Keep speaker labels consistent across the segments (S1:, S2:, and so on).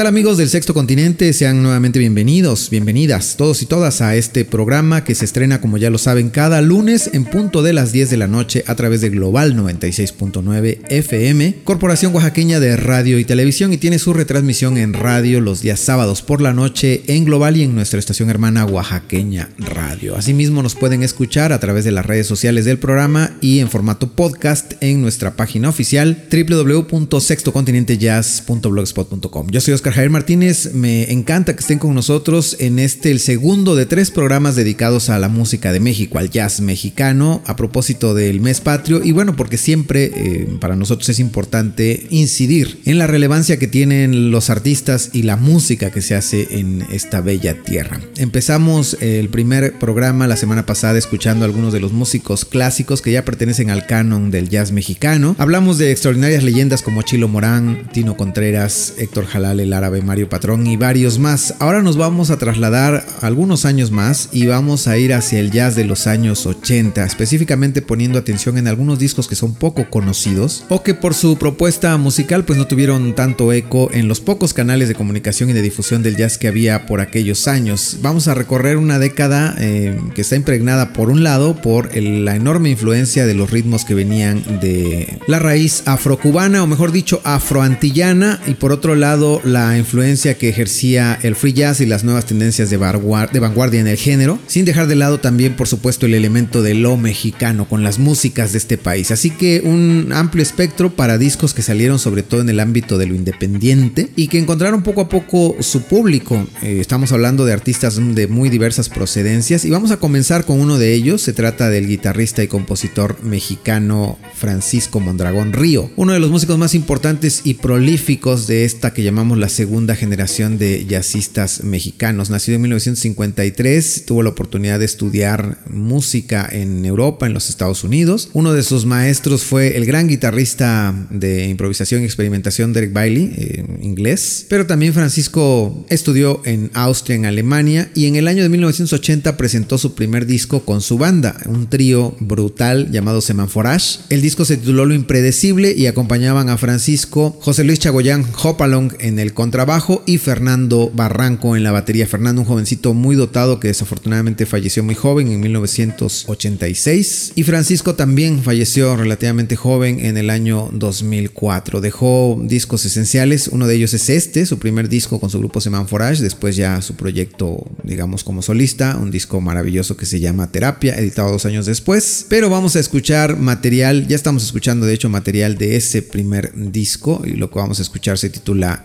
S1: Tal amigos del Sexto Continente? Sean nuevamente bienvenidos, bienvenidas todos y todas a este programa que se estrena como ya lo saben cada lunes en punto de las 10 de la noche a través de Global 96.9 FM, Corporación Oaxaqueña de Radio y Televisión y tiene su retransmisión en radio los días sábados por la noche en Global y en nuestra estación hermana Oaxaqueña Radio. Asimismo nos pueden escuchar a través de las redes sociales del programa y en formato podcast en nuestra página oficial www.sextocontinentejazz.blogspot.com. Yo soy Oscar Javier Martínez, me encanta que estén con nosotros en este, el segundo de tres programas dedicados a la música de México, al jazz mexicano, a propósito del mes patrio. Y bueno, porque siempre eh, para nosotros es importante incidir en la relevancia que tienen los artistas y la música que se hace en esta bella tierra. Empezamos el primer programa la semana pasada escuchando algunos de los músicos clásicos que ya pertenecen al canon del jazz mexicano. Hablamos de extraordinarias leyendas como Chilo Morán, Tino Contreras, Héctor Jalal, el árabe Mario Patrón y varios más. Ahora nos vamos a trasladar algunos años más y vamos a ir hacia el jazz de los años 80, específicamente poniendo atención en algunos discos que son poco conocidos o que por su propuesta musical pues no tuvieron tanto eco en los pocos canales de comunicación y de difusión del jazz que había por aquellos años. Vamos a recorrer una década eh, que está impregnada por un lado por la enorme influencia de los ritmos que venían de la raíz afrocubana o mejor dicho afroantillana y por otro lado la influencia que ejercía el free jazz y las nuevas tendencias de, vanguardia en el género, sin dejar de lado también por supuesto el elemento de lo mexicano con las músicas de este país. Así que un amplio espectro para discos que salieron sobre todo en el ámbito de lo independiente y que encontraron poco a poco su público. Eh, estamos hablando de artistas de muy diversas procedencias y vamos a comenzar con uno de ellos. Se trata del guitarrista y compositor mexicano Francisco Mondragón Río, uno de los músicos más importantes y prolíficos de esta que llamamos la segunda generación de jazzistas mexicanos. Nacido en 1953, tuvo la oportunidad de estudiar música en Europa, en los Estados Unidos. Uno de sus maestros fue el gran guitarrista de improvisación y experimentación Derek Bailey, inglés. Pero también Francisco estudió en Austria, en Alemania, y en el año de 1980 presentó su primer disco con su banda, un trío brutal llamado Semanforage. El disco se tituló Lo Impredecible y acompañaban a Francisco, José Luis Chagoyán Hopalong en el contrabajo y Fernando Barranco en la batería. Fernando, un jovencito muy dotado que desafortunadamente falleció muy joven en 1986 y Francisco también falleció relativamente joven en el año 2004. Dejó discos esenciales, uno de ellos es este, su primer disco con su grupo Seman Forage, después ya su proyecto, digamos, como solista, un disco maravilloso que se llama Terapia, editado dos años después. Pero vamos a escuchar material, ya estamos escuchando de hecho material de ese primer disco y lo que vamos a escuchar se titula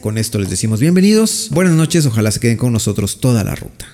S1: Con esto les decimos bienvenidos, buenas noches, ojalá se queden con nosotros toda la ruta.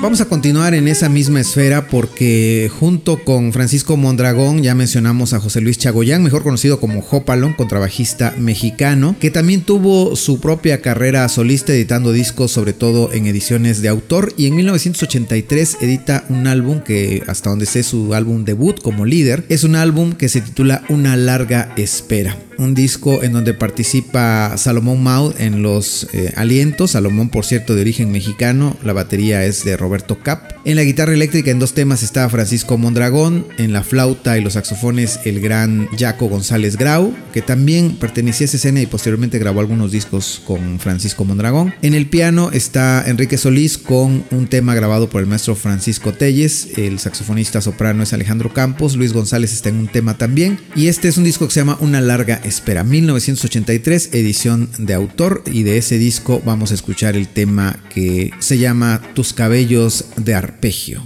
S1: Vamos a continuar en esa misma esfera porque junto con Francisco Mondragón ya mencionamos a José Luis Chagoyán, mejor conocido como Jopalón, contrabajista mexicano, que también tuvo su propia carrera solista editando discos sobre todo en ediciones de autor. Y en 1983 edita un álbum que hasta donde sé su álbum debut como líder, es un álbum que se titula Una larga espera un disco en donde participa Salomón Maud en los eh, alientos, Salomón por cierto de origen mexicano, la batería es de Roberto Cap. En la guitarra eléctrica en dos temas está Francisco Mondragón, en la flauta y los saxofones el gran Jaco González Grau, que también pertenecía a esa escena y posteriormente grabó algunos discos con Francisco Mondragón. En el piano está Enrique Solís con un tema grabado por el maestro Francisco Telles, el saxofonista soprano es Alejandro Campos, Luis González está en un tema también. Y este es un disco que se llama Una larga Espera 1983, edición de autor y de ese disco vamos a escuchar el tema que se llama Tus cabellos de arpegio.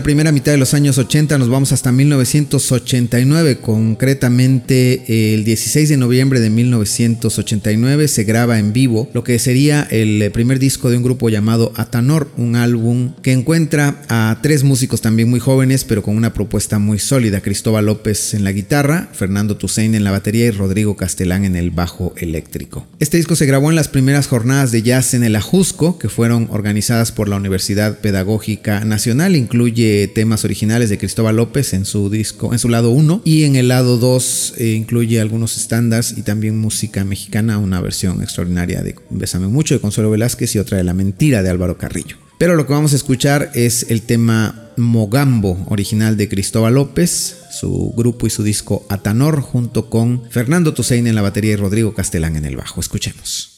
S1: La primera mitad de los años 80 nos vamos hasta 1989, concretamente el 16 de noviembre de 1989 se graba en vivo lo que sería el primer disco de un grupo llamado Atanor, un álbum que encuentra a tres músicos también muy jóvenes pero con una propuesta muy sólida, Cristóbal López en la guitarra, Fernando Toussaint en la batería y Rodrigo Castelán en el bajo eléctrico. Este disco se grabó en las primeras jornadas de jazz en el Ajusco, que fueron organizadas por la Universidad Pedagógica Nacional, incluye temas originales de Cristóbal López en su disco, en su lado 1 y en el lado 2 eh, incluye algunos estándares y también música mexicana, una versión extraordinaria de Bésame mucho de Consuelo Velázquez y otra de La mentira de Álvaro Carrillo. Pero lo que vamos a escuchar es el tema Mogambo, original de Cristóbal López, su grupo y su disco Atanor, junto con Fernando Toussaint en la batería y Rodrigo Castelán en el bajo. Escuchemos.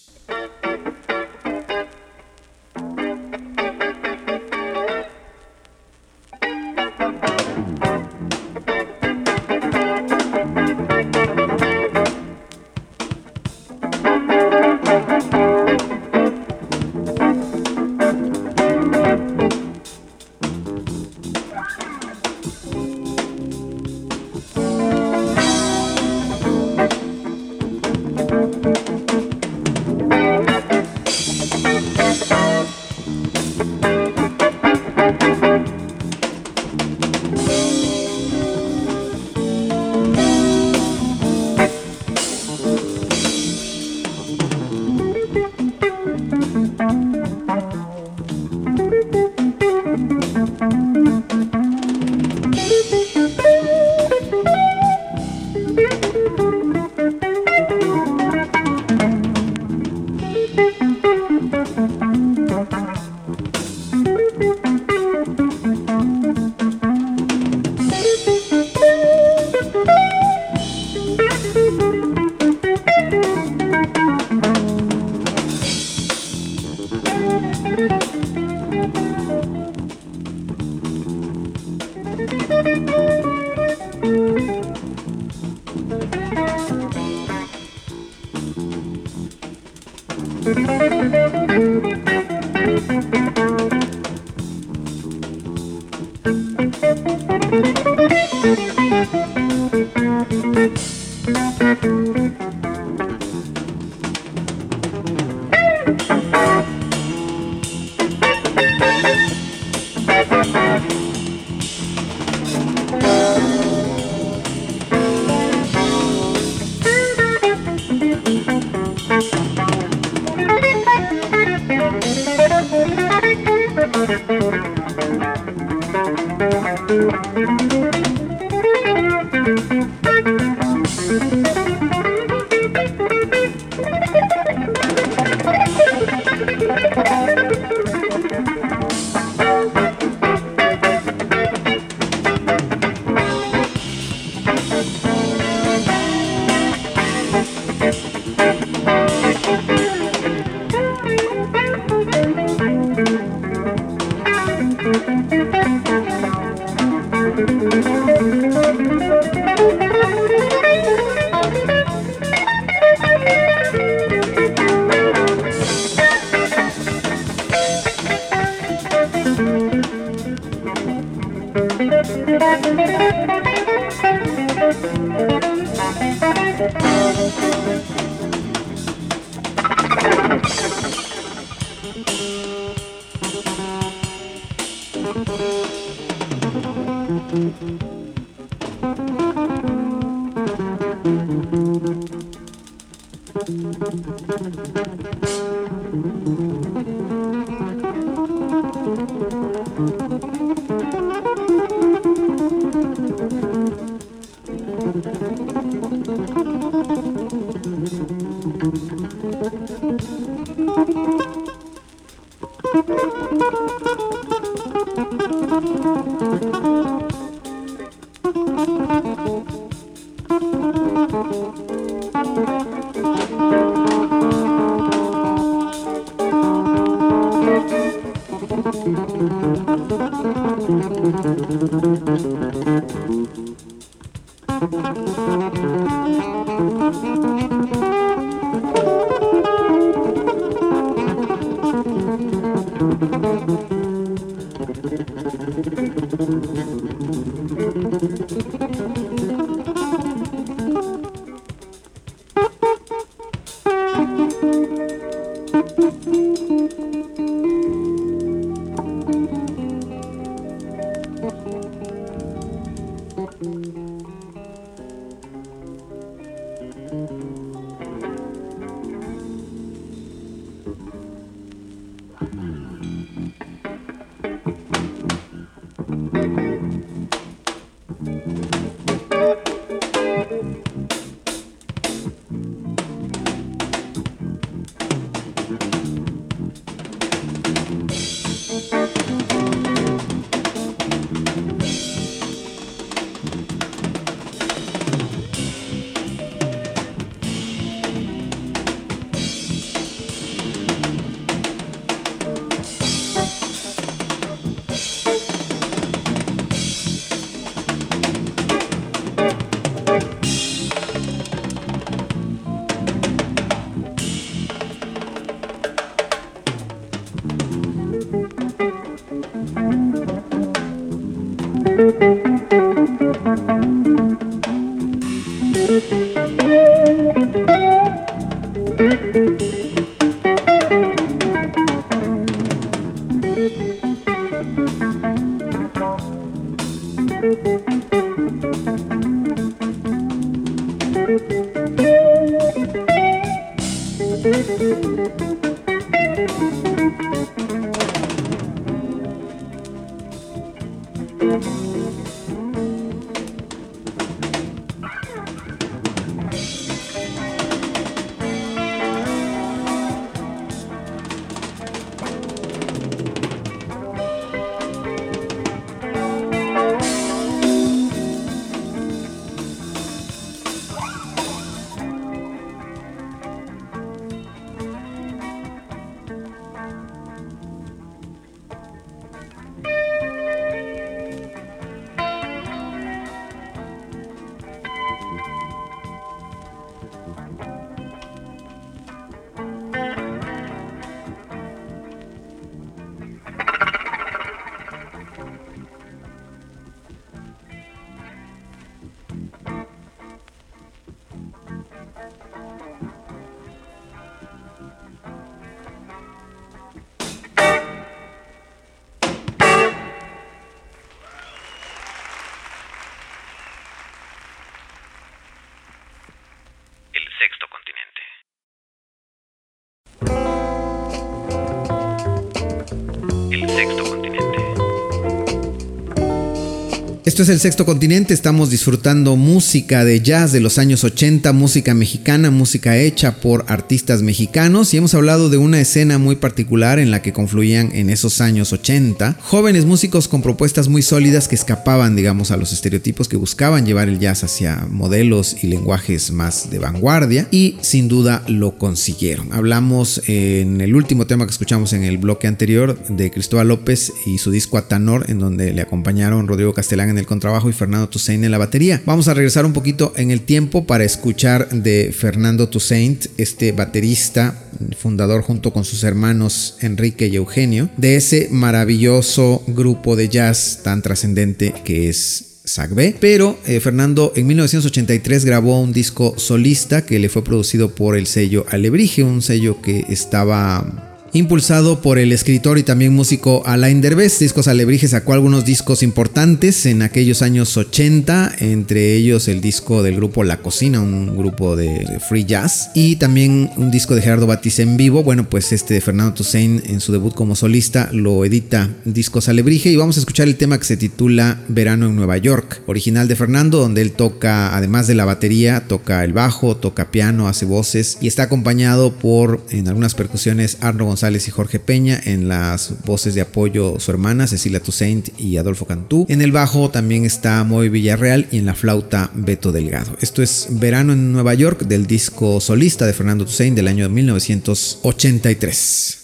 S1: Esto es el sexto continente, estamos disfrutando música de jazz de los años 80, música mexicana, música hecha por artistas mexicanos. Y hemos hablado de una escena muy particular en la que confluían en esos años 80 jóvenes músicos con propuestas muy sólidas que escapaban, digamos, a los estereotipos que buscaban llevar el jazz hacia modelos y lenguajes más de vanguardia. Y sin duda lo consiguieron. Hablamos en el último tema que escuchamos en el bloque anterior de Cristóbal López y su disco Atanor en donde le acompañaron Rodrigo Castellán en contrabajo y Fernando Toussaint en la batería. Vamos a regresar un poquito en el tiempo para escuchar de Fernando Toussaint, este baterista fundador junto con sus hermanos Enrique y Eugenio, de ese maravilloso grupo de jazz tan trascendente que es Sagbe. Pero eh, Fernando en 1983 grabó un disco solista que le fue producido por el sello Alebrije, un sello que estaba Impulsado por el escritor y también músico Alain Derbez, Discos Alebrije sacó algunos discos importantes en aquellos años 80, entre ellos el disco del grupo La Cocina, un grupo de free jazz, y también un disco de Gerardo Batiz en vivo. Bueno, pues este de Fernando Toussaint en su debut como solista lo edita Discos Alebrije y vamos a escuchar el tema que se titula Verano en Nueva York, original de Fernando, donde él toca, además de la batería, toca el bajo, toca piano, hace voces y está acompañado por en algunas percusiones Arno González y Jorge Peña, en las voces de apoyo su hermana Cecilia Toussaint y Adolfo Cantú. En el bajo también está Moy Villarreal y en la flauta Beto Delgado. Esto es Verano en Nueva York del disco solista de Fernando Toussaint del año 1983.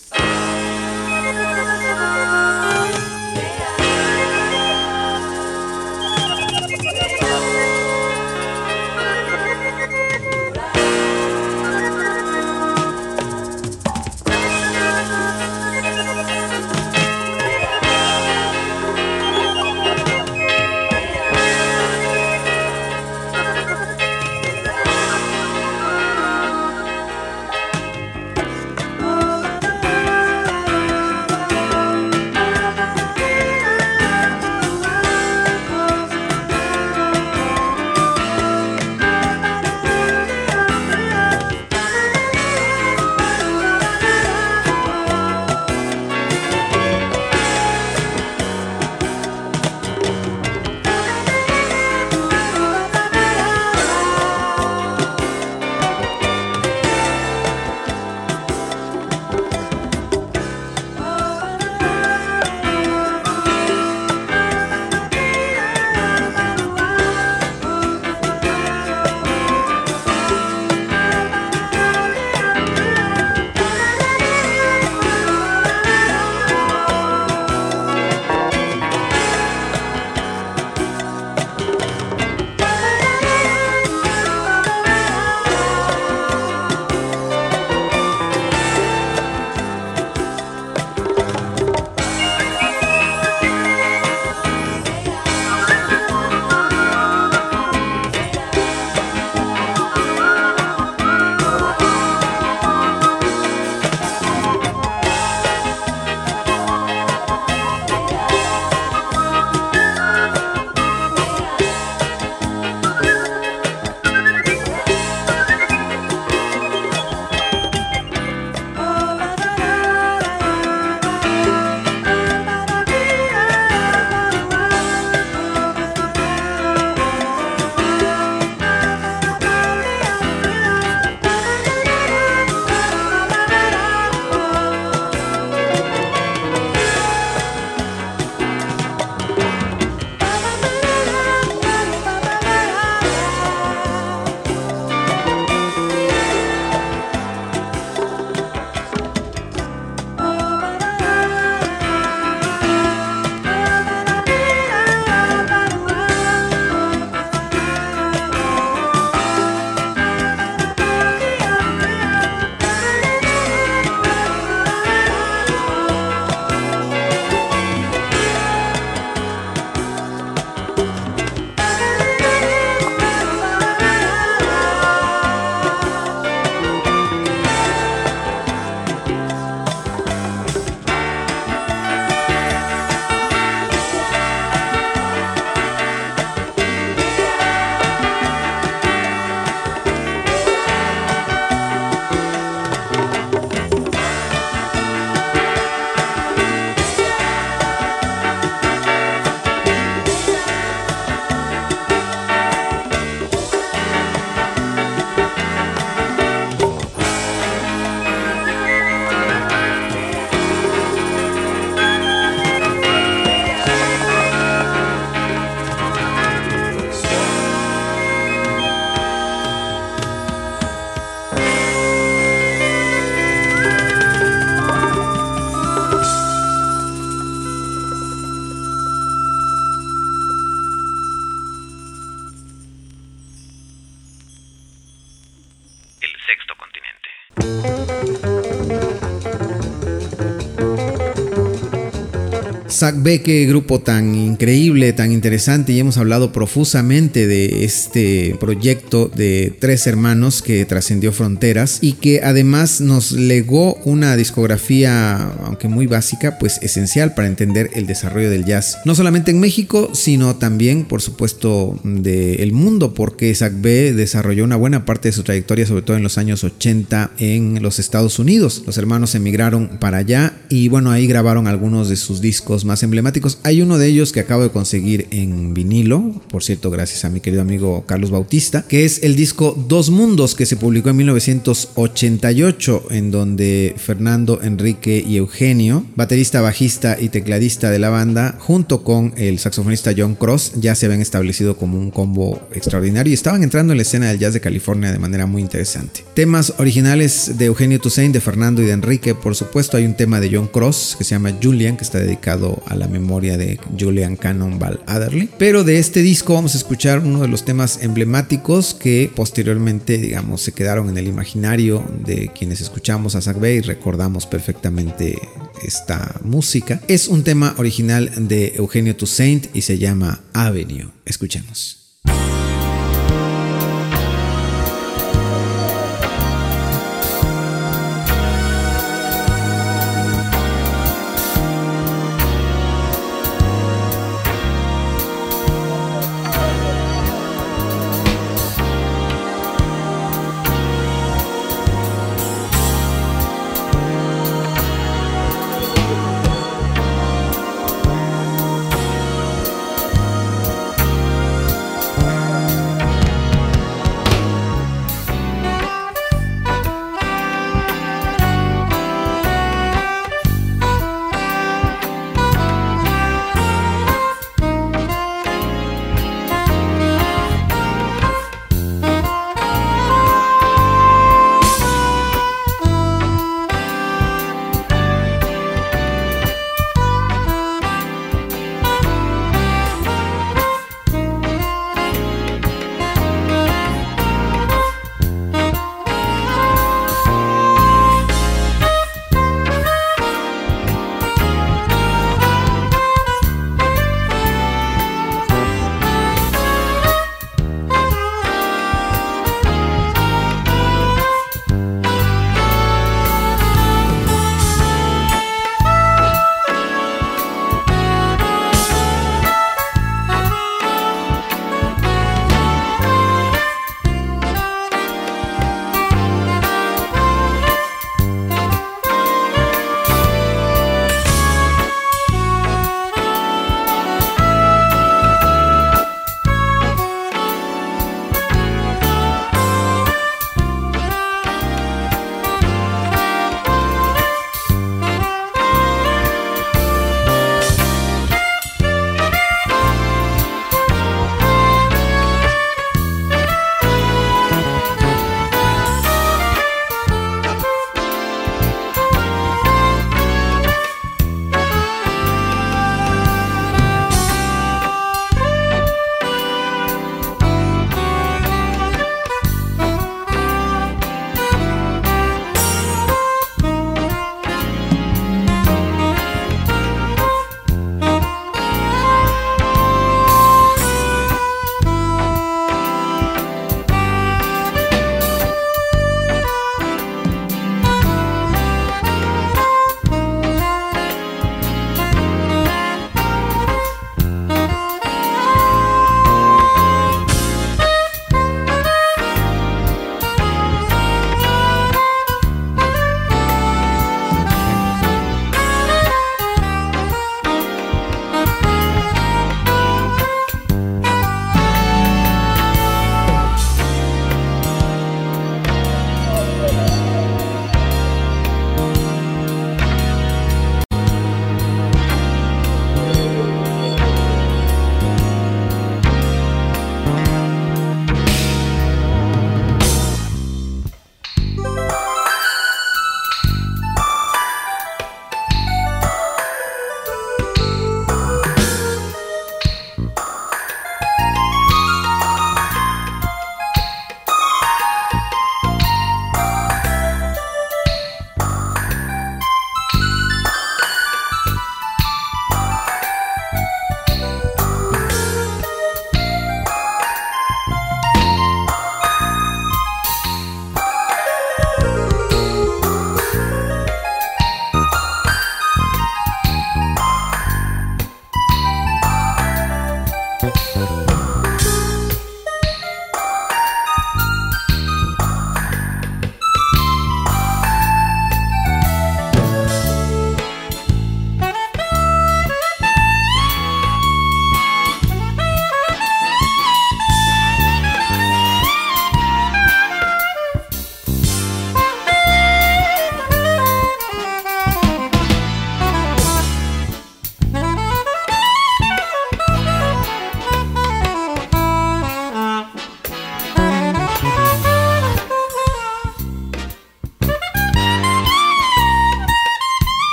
S1: Zach B, qué grupo tan increíble, tan interesante y hemos hablado profusamente de este proyecto de tres hermanos que trascendió fronteras y que además nos legó una discografía, aunque muy básica, pues esencial para entender el desarrollo del jazz, no solamente en México, sino también, por supuesto, del mundo, porque Zach B desarrolló una buena parte de su trayectoria, sobre todo en los años 80 en los Estados Unidos. Los hermanos emigraron para allá y bueno, ahí grabaron algunos de sus discos más emblemáticos. Hay uno de ellos que acabo de conseguir en vinilo, por cierto, gracias a mi querido amigo Carlos Bautista, que es el disco Dos Mundos que se publicó en 1988, en donde Fernando, Enrique y Eugenio, baterista, bajista y tecladista de la banda, junto con el saxofonista John Cross, ya se habían establecido como un combo extraordinario y estaban entrando en la escena del jazz de California de manera muy interesante. Temas originales de Eugenio Toussaint, de Fernando y de Enrique, por supuesto, hay un tema de John Cross que se llama Julian, que está dedicado a la memoria de Julian Cannonball Adderley. Pero de este disco vamos a escuchar uno de los temas emblemáticos que posteriormente, digamos, se quedaron en el imaginario de quienes escuchamos a Zach y recordamos perfectamente esta música. Es un tema original de Eugenio Toussaint y se llama Avenue. Escuchemos.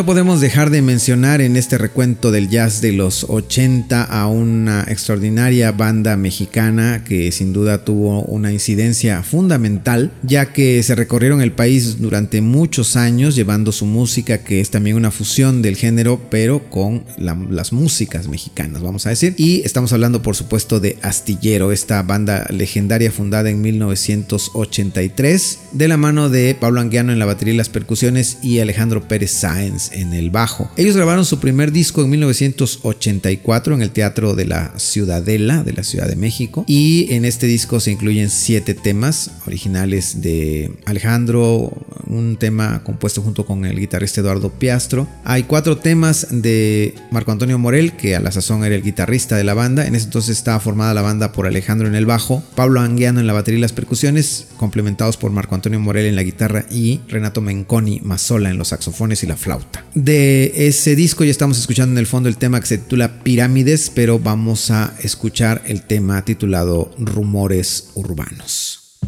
S1: No podemos dejar de mencionar en este recuento del jazz de los 80 a una extraordinaria banda mexicana que sin duda tuvo una incidencia fundamental, ya que se recorrieron el país durante muchos años llevando su música, que es también una fusión del género, pero con las músicas mexicanas, vamos a decir. Y estamos hablando, por supuesto, de Astillero, esta banda legendaria fundada en 1983, de la mano de Pablo Anguiano en la batería y las percusiones y Alejandro Pérez Sáenz en el bajo. Ellos grabaron su primer disco en 1984 en el Teatro de la Ciudadela de la Ciudad de México y en este disco se incluyen siete temas originales de Alejandro, un tema compuesto junto con el guitarrista Eduardo Piastro. Hay cuatro temas de Marco Antonio Morel, que a la sazón era el guitarrista de la banda. En ese entonces estaba formada la banda por Alejandro en el bajo, Pablo Anguiano en la batería y las percusiones, complementados por Marco Antonio Morel en la guitarra y Renato Menconi Mazola en los saxofones y la flauta. De ese disco ya estamos escuchando en el fondo el tema que se titula Pirámides, pero vamos a escuchar el tema titulado Rumores Urbanos.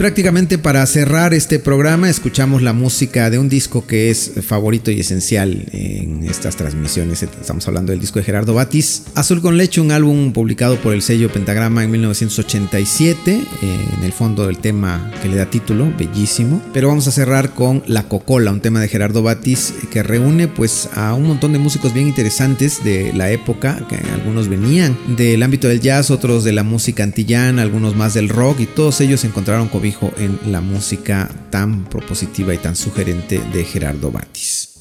S1: Prácticamente para cerrar este programa escuchamos la música de un disco que es favorito y esencial en estas transmisiones. Estamos hablando del disco de Gerardo Batis. Azul con leche, un álbum publicado por el sello Pentagrama en 1987. Eh, en el fondo del tema que le da título, bellísimo. Pero vamos a cerrar con La Cocola, un tema de Gerardo Batis que reúne pues a un montón de músicos bien interesantes de la época, que algunos venían del ámbito del jazz, otros de la música antillana, algunos más del rock y todos ellos encontraron cobijo en la música tan propositiva y tan sugerente de Gerardo Batis.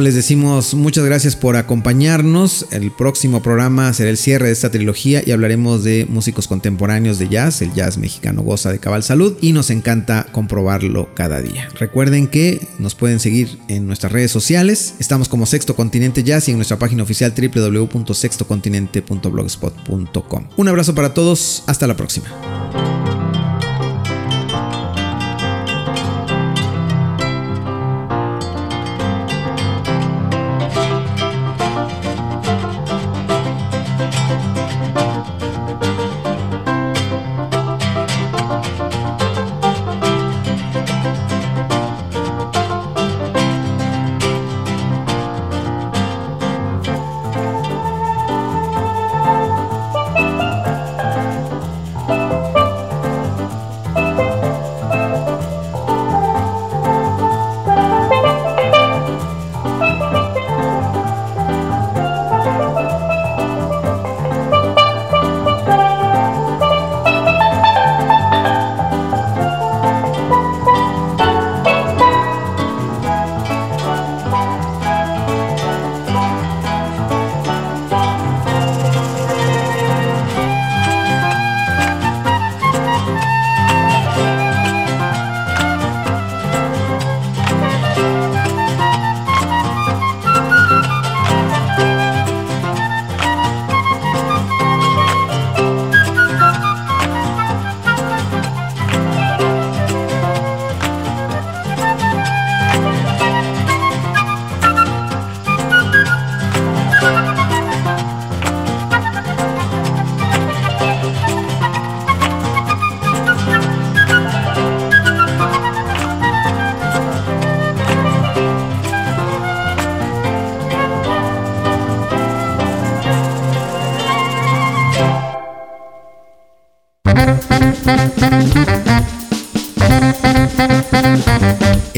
S1: Les decimos muchas gracias por acompañarnos. El próximo programa será el cierre de esta trilogía y hablaremos de músicos contemporáneos de jazz. El jazz mexicano goza de cabal salud y nos encanta comprobarlo cada día. Recuerden que nos pueden seguir en nuestras redes sociales. Estamos como Sexto Continente Jazz y en nuestra página oficial www.sextocontinente.blogspot.com. Un abrazo para todos. Hasta la próxima.